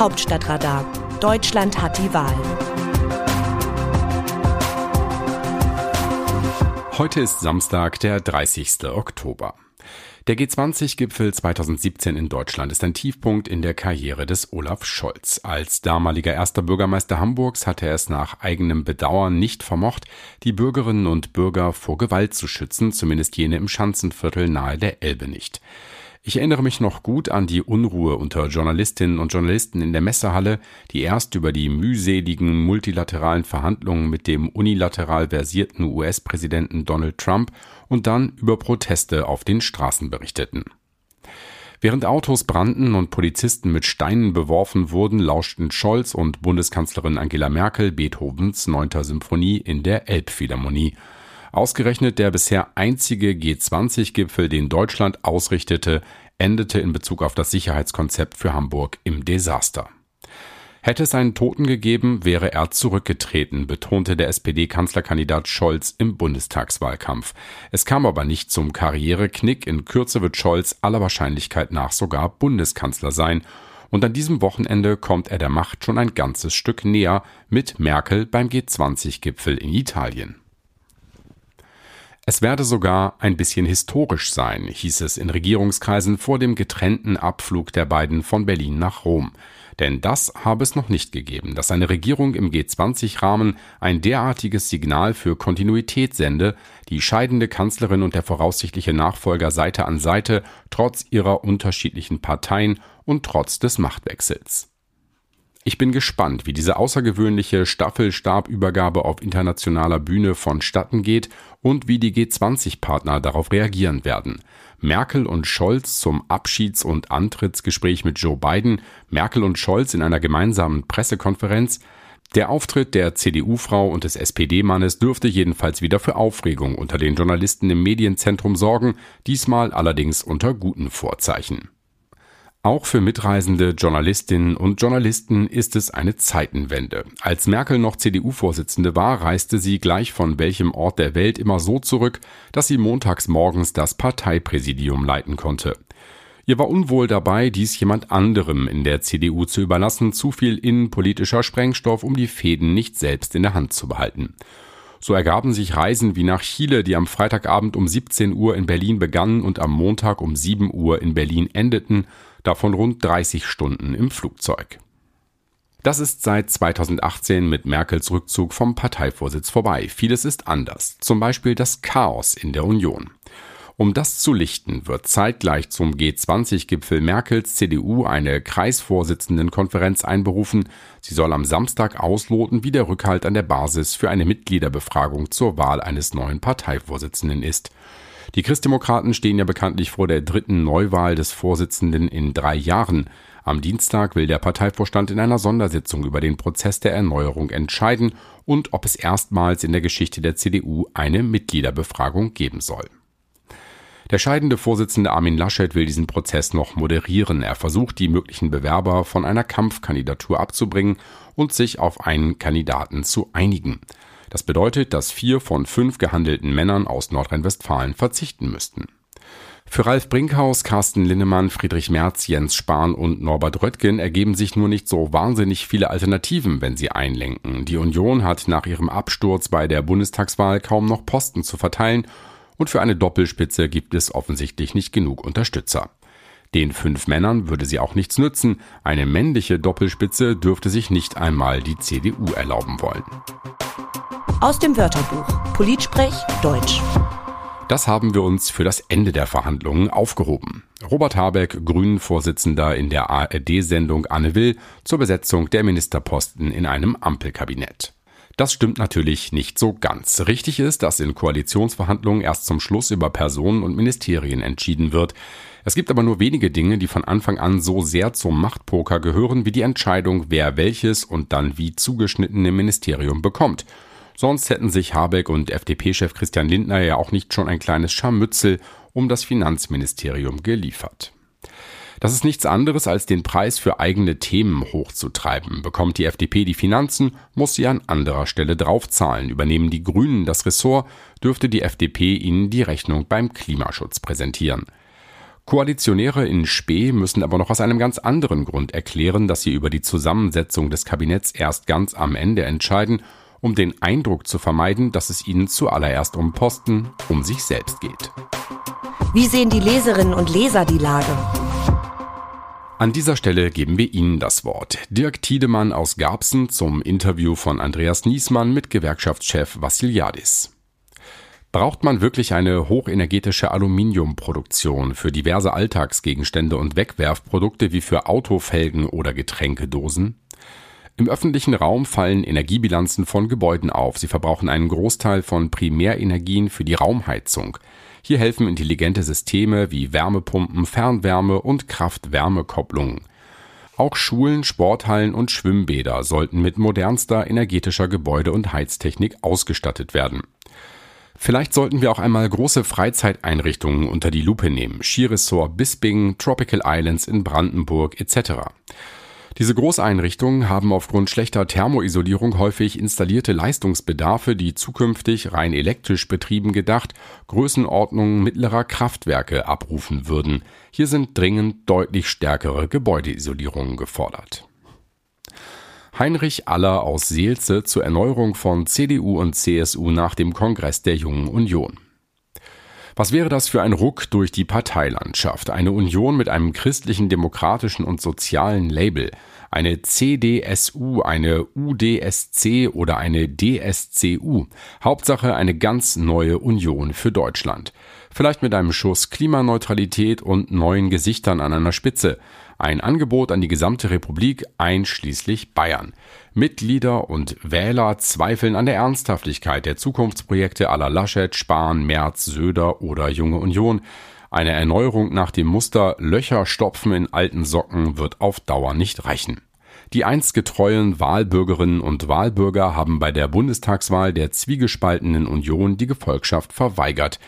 Hauptstadtradar. Deutschland hat die Wahl. Heute ist Samstag, der 30. Oktober. Der G20-Gipfel 2017 in Deutschland ist ein Tiefpunkt in der Karriere des Olaf Scholz. Als damaliger erster Bürgermeister Hamburgs hatte er es nach eigenem Bedauern nicht vermocht, die Bürgerinnen und Bürger vor Gewalt zu schützen, zumindest jene im Schanzenviertel nahe der Elbe nicht. Ich erinnere mich noch gut an die Unruhe unter Journalistinnen und Journalisten in der Messehalle, die erst über die mühseligen multilateralen Verhandlungen mit dem unilateral versierten US-Präsidenten Donald Trump und dann über Proteste auf den Straßen berichteten. Während Autos brannten und Polizisten mit Steinen beworfen wurden, lauschten Scholz und Bundeskanzlerin Angela Merkel Beethovens 9. Symphonie in der Elbphilharmonie. Ausgerechnet der bisher einzige G20-Gipfel, den Deutschland ausrichtete, endete in Bezug auf das Sicherheitskonzept für Hamburg im Desaster. Hätte es einen Toten gegeben, wäre er zurückgetreten, betonte der SPD-Kanzlerkandidat Scholz im Bundestagswahlkampf. Es kam aber nicht zum Karriereknick. In Kürze wird Scholz aller Wahrscheinlichkeit nach sogar Bundeskanzler sein. Und an diesem Wochenende kommt er der Macht schon ein ganzes Stück näher mit Merkel beim G20-Gipfel in Italien. Es werde sogar ein bisschen historisch sein, hieß es in Regierungskreisen vor dem getrennten Abflug der beiden von Berlin nach Rom. Denn das habe es noch nicht gegeben, dass eine Regierung im G20-Rahmen ein derartiges Signal für Kontinuität sende, die scheidende Kanzlerin und der voraussichtliche Nachfolger Seite an Seite, trotz ihrer unterschiedlichen Parteien und trotz des Machtwechsels. Ich bin gespannt, wie diese außergewöhnliche Staffelstabübergabe auf internationaler Bühne vonstatten geht und wie die G20-Partner darauf reagieren werden. Merkel und Scholz zum Abschieds- und Antrittsgespräch mit Joe Biden, Merkel und Scholz in einer gemeinsamen Pressekonferenz. Der Auftritt der CDU-Frau und des SPD-Mannes dürfte jedenfalls wieder für Aufregung unter den Journalisten im Medienzentrum sorgen, diesmal allerdings unter guten Vorzeichen. Auch für mitreisende Journalistinnen und Journalisten ist es eine Zeitenwende. Als Merkel noch CDU-Vorsitzende war, reiste sie gleich von welchem Ort der Welt immer so zurück, dass sie montags morgens das Parteipräsidium leiten konnte. Ihr war unwohl dabei, dies jemand anderem in der CDU zu überlassen, zu viel innenpolitischer Sprengstoff, um die Fäden nicht selbst in der Hand zu behalten. So ergaben sich Reisen wie nach Chile, die am Freitagabend um 17 Uhr in Berlin begannen und am Montag um 7 Uhr in Berlin endeten, davon rund 30 Stunden im Flugzeug. Das ist seit 2018 mit Merkels Rückzug vom Parteivorsitz vorbei. Vieles ist anders, zum Beispiel das Chaos in der Union. Um das zu lichten, wird zeitgleich zum G20-Gipfel Merkels CDU eine Kreisvorsitzendenkonferenz einberufen. Sie soll am Samstag ausloten, wie der Rückhalt an der Basis für eine Mitgliederbefragung zur Wahl eines neuen Parteivorsitzenden ist. Die Christdemokraten stehen ja bekanntlich vor der dritten Neuwahl des Vorsitzenden in drei Jahren. Am Dienstag will der Parteivorstand in einer Sondersitzung über den Prozess der Erneuerung entscheiden und ob es erstmals in der Geschichte der CDU eine Mitgliederbefragung geben soll. Der scheidende Vorsitzende Armin Laschet will diesen Prozess noch moderieren. Er versucht, die möglichen Bewerber von einer Kampfkandidatur abzubringen und sich auf einen Kandidaten zu einigen. Das bedeutet, dass vier von fünf gehandelten Männern aus Nordrhein-Westfalen verzichten müssten. Für Ralf Brinkhaus, Carsten Linnemann, Friedrich Merz, Jens Spahn und Norbert Röttgen ergeben sich nur nicht so wahnsinnig viele Alternativen, wenn sie einlenken. Die Union hat nach ihrem Absturz bei der Bundestagswahl kaum noch Posten zu verteilen und für eine Doppelspitze gibt es offensichtlich nicht genug Unterstützer. Den fünf Männern würde sie auch nichts nützen, eine männliche Doppelspitze dürfte sich nicht einmal die CDU erlauben wollen. Aus dem Wörterbuch Politsprech Deutsch. Das haben wir uns für das Ende der Verhandlungen aufgehoben. Robert Habeck, Grünen-Vorsitzender in der ARD-Sendung Anne Will zur Besetzung der Ministerposten in einem Ampelkabinett. Das stimmt natürlich nicht so ganz. Richtig ist, dass in Koalitionsverhandlungen erst zum Schluss über Personen und Ministerien entschieden wird. Es gibt aber nur wenige Dinge, die von Anfang an so sehr zum Machtpoker gehören wie die Entscheidung, wer welches und dann wie zugeschnittene Ministerium bekommt. Sonst hätten sich Habeck und FDP-Chef Christian Lindner ja auch nicht schon ein kleines Scharmützel um das Finanzministerium geliefert. Das ist nichts anderes als den Preis für eigene Themen hochzutreiben. Bekommt die FDP die Finanzen, muss sie an anderer Stelle draufzahlen. Übernehmen die Grünen das Ressort, dürfte die FDP ihnen die Rechnung beim Klimaschutz präsentieren. Koalitionäre in Spee müssen aber noch aus einem ganz anderen Grund erklären, dass sie über die Zusammensetzung des Kabinetts erst ganz am Ende entscheiden, um den Eindruck zu vermeiden, dass es ihnen zuallererst um Posten, um sich selbst geht. Wie sehen die Leserinnen und Leser die Lage? An dieser Stelle geben wir Ihnen das Wort. Dirk Tiedemann aus Garbsen zum Interview von Andreas Niesmann mit Gewerkschaftschef Vassiliadis. Braucht man wirklich eine hochenergetische Aluminiumproduktion für diverse Alltagsgegenstände und Wegwerfprodukte wie für Autofelgen oder Getränkedosen? Im öffentlichen Raum fallen Energiebilanzen von Gebäuden auf. Sie verbrauchen einen Großteil von Primärenergien für die Raumheizung. Hier helfen intelligente Systeme wie Wärmepumpen, Fernwärme und Kraft-Wärme-Kopplungen. Auch Schulen, Sporthallen und Schwimmbäder sollten mit modernster energetischer Gebäude- und Heiztechnik ausgestattet werden. Vielleicht sollten wir auch einmal große Freizeiteinrichtungen unter die Lupe nehmen. Skiresort Bisping, Tropical Islands in Brandenburg etc. Diese Großeinrichtungen haben aufgrund schlechter Thermoisolierung häufig installierte Leistungsbedarfe, die zukünftig rein elektrisch betrieben gedacht Größenordnungen mittlerer Kraftwerke abrufen würden. Hier sind dringend deutlich stärkere Gebäudeisolierungen gefordert. Heinrich Aller aus Seelze zur Erneuerung von CDU und CSU nach dem Kongress der Jungen Union. Was wäre das für ein Ruck durch die Parteilandschaft? Eine Union mit einem christlichen, demokratischen und sozialen Label. Eine CDSU, eine UDSC oder eine DSCU. Hauptsache eine ganz neue Union für Deutschland. Vielleicht mit einem Schuss Klimaneutralität und neuen Gesichtern an einer Spitze. Ein Angebot an die gesamte Republik einschließlich Bayern. Mitglieder und Wähler zweifeln an der Ernsthaftigkeit der Zukunftsprojekte aller Laschet, Spahn, Merz, Söder oder Junge Union. Eine Erneuerung nach dem Muster Löcher stopfen in alten Socken wird auf Dauer nicht reichen. Die einst getreuen Wahlbürgerinnen und Wahlbürger haben bei der Bundestagswahl der zwiegespaltenen Union die Gefolgschaft verweigert.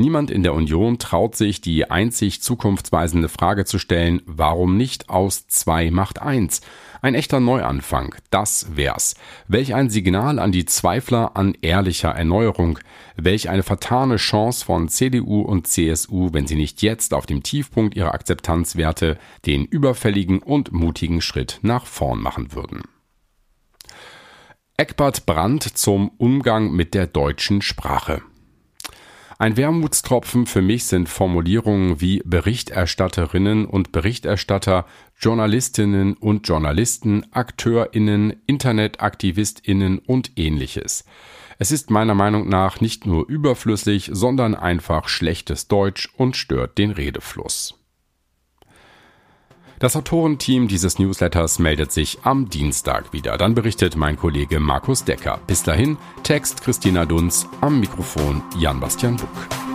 Niemand in der Union traut sich, die einzig zukunftsweisende Frage zu stellen, warum nicht aus zwei macht eins? Ein echter Neuanfang, das wär's. Welch ein Signal an die Zweifler an ehrlicher Erneuerung. Welch eine vertane Chance von CDU und CSU, wenn sie nicht jetzt auf dem Tiefpunkt ihrer Akzeptanzwerte den überfälligen und mutigen Schritt nach vorn machen würden. Eckbert Brandt zum Umgang mit der deutschen Sprache. Ein Wermutstropfen für mich sind Formulierungen wie Berichterstatterinnen und Berichterstatter, Journalistinnen und Journalisten, Akteurinnen, Internetaktivistinnen und ähnliches. Es ist meiner Meinung nach nicht nur überflüssig, sondern einfach schlechtes Deutsch und stört den Redefluss. Das Autorenteam dieses Newsletters meldet sich am Dienstag wieder. Dann berichtet mein Kollege Markus Decker. Bis dahin, Text Christina Dunz, am Mikrofon Jan-Bastian Buck.